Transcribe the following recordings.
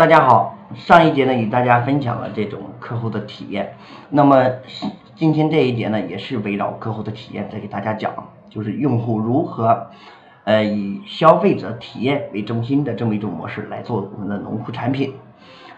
大家好，上一节呢与大家分享了这种客户的体验，那么今天这一节呢也是围绕客户的体验再给大家讲，就是用户如何呃以消费者体验为中心的这么一种模式来做我们的农副产品。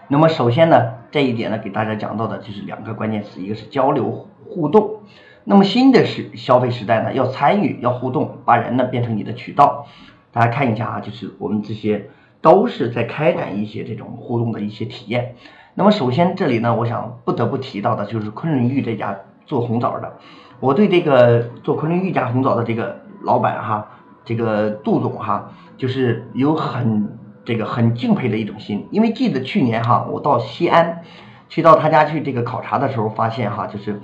那么首先呢这一点呢给大家讲到的就是两个关键词，一个是交流互动。那么新的时消费时代呢要参与要互动，把人呢变成你的渠道。大家看一下啊，就是我们这些。都是在开展一些这种互动的一些体验。那么首先这里呢，我想不得不提到的就是昆仑玉这家做红枣的。我对这个做昆仑玉家红枣的这个老板哈，这个杜总哈，就是有很这个很敬佩的一种心。因为记得去年哈，我到西安去到他家去这个考察的时候，发现哈，就是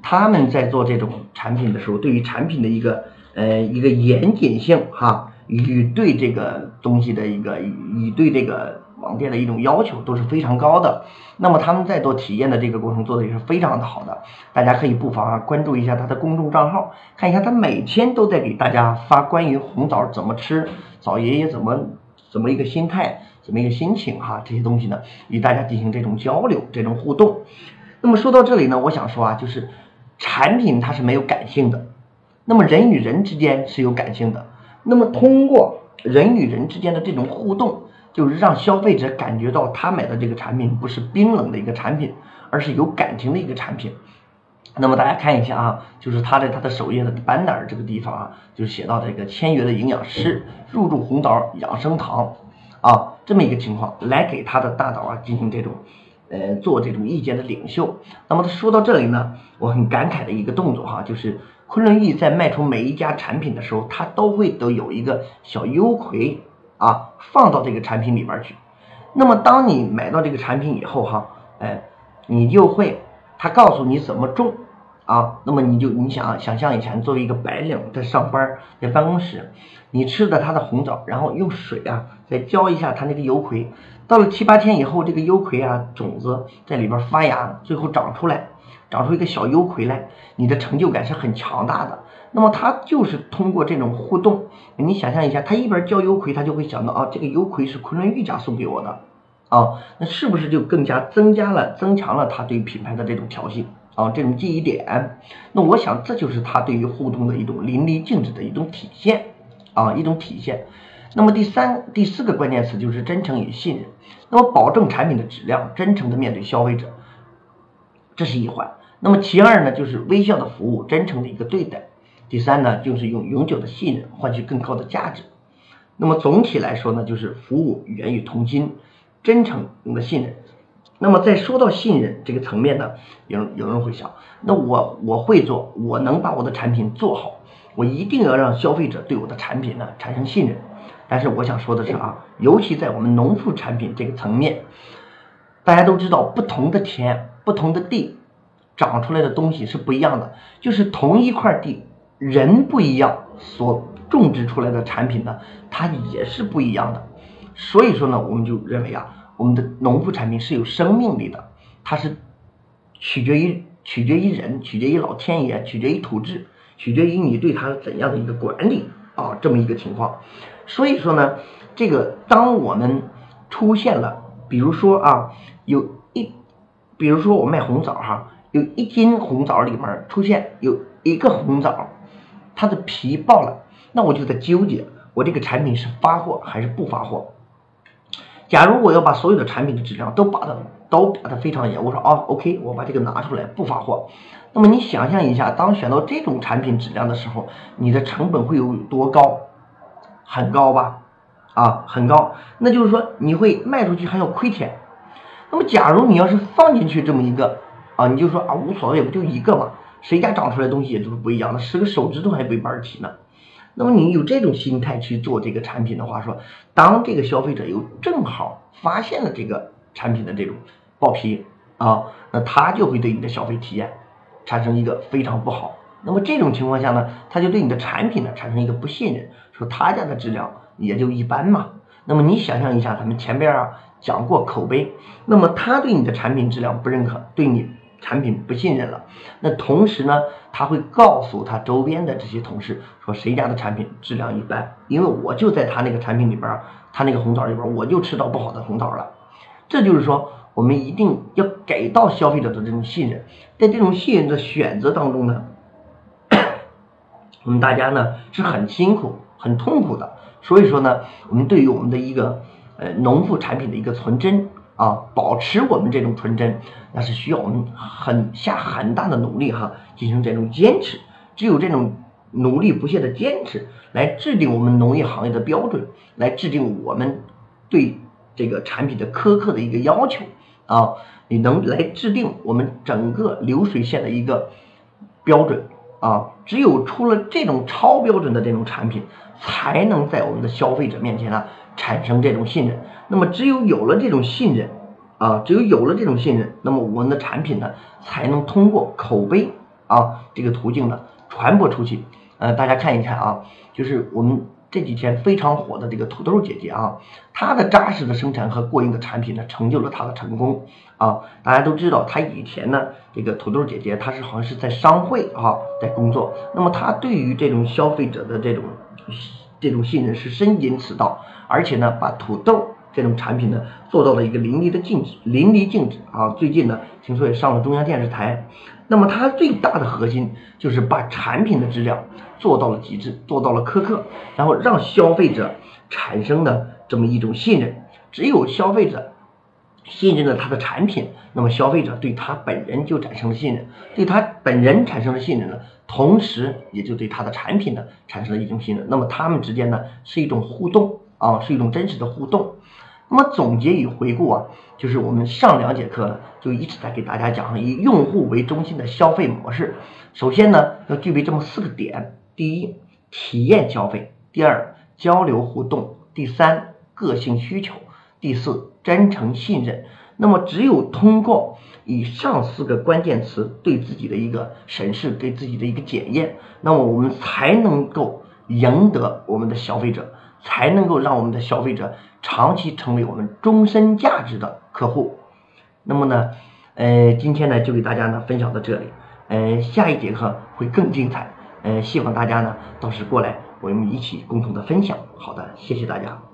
他们在做这种产品的时候，对于产品的一个呃一个严谨性哈。与对这个东西的一个与对这个网店的一种要求都是非常高的。那么他们在做体验的这个过程做的也是非常的好的。大家可以不妨啊关注一下他的公众账号，看一下他每天都在给大家发关于红枣怎么吃，枣爷爷怎么怎么一个心态，怎么一个心情哈这些东西呢，与大家进行这种交流，这种互动。那么说到这里呢，我想说啊，就是产品它是没有感性的，那么人与人之间是有感性的。那么通过人与人之间的这种互动，就是让消费者感觉到他买的这个产品不是冰冷的一个产品，而是有感情的一个产品。那么大家看一下啊，就是他在他的首页的 banner 这个地方啊，就写到这个签约的营养师入驻红枣养生堂啊这么一个情况，来给他的大脑啊进行这种呃做这种意见的领袖。那么他说到这里呢，我很感慨的一个动作哈，就是。昆仑玉在卖出每一家产品的时候，它都会都有一个小优惠啊，放到这个产品里边去。那么当你买到这个产品以后哈，哎，你就会他告诉你怎么种啊。那么你就你想想象以前作为一个白领在上班，在办公室，你吃的他的红枣，然后用水啊再浇一下它那个油葵，到了七八天以后，这个油葵啊种子在里边发芽，最后长出来。长出一个小优葵来，你的成就感是很强大的。那么他就是通过这种互动，你想象一下，他一边教优葵，他就会想到啊，这个优葵是昆仑玉家送给我的啊，那是不是就更加增加了、增强了他对品牌的这种调性啊，这种记忆点？那我想这就是他对于互动的一种淋漓尽致的一种体现啊，一种体现。那么第三、第四个关键词就是真诚与信任。那么保证产品的质量，真诚的面对消费者，这是一环。那么其二呢，就是微笑的服务，真诚的一个对待。第三呢，就是用永久的信任换取更高的价值。那么总体来说呢，就是服务源于同心，真诚用的信任。那么在说到信任这个层面呢，有有人会想，那我我会做，我能把我的产品做好，我一定要让消费者对我的产品呢产生信任。但是我想说的是啊，尤其在我们农副产品这个层面，大家都知道，不同的田，不同的地。长出来的东西是不一样的，就是同一块地，人不一样，所种植出来的产品呢，它也是不一样的。所以说呢，我们就认为啊，我们的农副产品是有生命力的，它是取决于取决于人，取决于老天爷，取决于土质，取决于你对它怎样的一个管理啊，这么一个情况。所以说呢，这个当我们出现了，比如说啊，有一，比如说我卖红枣哈。有一斤红枣里面出现有一个红枣，它的皮爆了，那我就在纠结，我这个产品是发货还是不发货？假如我要把所有的产品的质量都把它都把它非常严，我说哦，OK，我把这个拿出来不发货。那么你想象一下，当选到这种产品质量的时候，你的成本会有多高？很高吧？啊，很高。那就是说你会卖出去还要亏钱。那么假如你要是放进去这么一个。啊，你就说啊，无所谓，不就一个嘛？谁家长出来东西也都是不一样的，十个手指头还没半齐呢。那么你有这种心态去做这个产品的话，说当这个消费者又正好发现了这个产品的这种爆皮啊，那他就会对你的消费体验产生一个非常不好。那么这种情况下呢，他就对你的产品呢产生一个不信任，说他家的质量也就一般嘛。那么你想象一下，咱们前边啊讲过口碑，那么他对你的产品质量不认可，对你。产品不信任了，那同时呢，他会告诉他周边的这些同事说谁家的产品质量一般，因为我就在他那个产品里边，他那个红枣里边，我就吃到不好的红枣了。这就是说，我们一定要给到消费者的这种信任，在这种信任的选择当中呢，我们大家呢是很辛苦、很痛苦的。所以说呢，我们对于我们的一个呃农副产品的一个纯真啊，保持我们这种纯真，那是需要我们很下很大的努力哈，进行这种坚持。只有这种努力不懈的坚持，来制定我们农业行业的标准，来制定我们对这个产品的苛刻的一个要求啊，你能来制定我们整个流水线的一个标准啊。只有出了这种超标准的这种产品。才能在我们的消费者面前呢产生这种信任。那么，只有有了这种信任啊，只有有了这种信任，那么我们的产品呢才能通过口碑啊这个途径呢传播出去。呃，大家看一看啊，就是我们这几天非常火的这个土豆姐姐啊，她的扎实的生产和过硬的产品呢，成就了她的成功啊。大家都知道，她以前呢，这个土豆姐姐她是好像是在商会啊在工作。那么她对于这种消费者的这种这种信任是深经此道，而且呢，把土豆这种产品呢做到了一个淋漓的尽致，淋漓尽致啊！最近呢，听说也上了中央电视台。那么它最大的核心就是把产品的质量做到了极致，做到了苛刻，然后让消费者产生的这么一种信任。只有消费者。信任了他的产品，那么消费者对他本人就产生了信任，对他本人产生了信任了，同时也就对他的产品呢产生了一种信任。那么他们之间呢是一种互动啊，是一种真实的互动。那么总结与回顾啊，就是我们上两节课呢就一直在给大家讲以用户为中心的消费模式。首先呢要具备这么四个点：第一，体验消费；第二，交流互动；第三，个性需求。第四，真诚信任。那么，只有通过以上四个关键词对自己的一个审视，对自己的一个检验，那么我们才能够赢得我们的消费者，才能够让我们的消费者长期成为我们终身价值的客户。那么呢，呃，今天呢就给大家呢分享到这里，呃，下一节课会更精彩，呃，希望大家呢到时过来，我们一起共同的分享。好的，谢谢大家。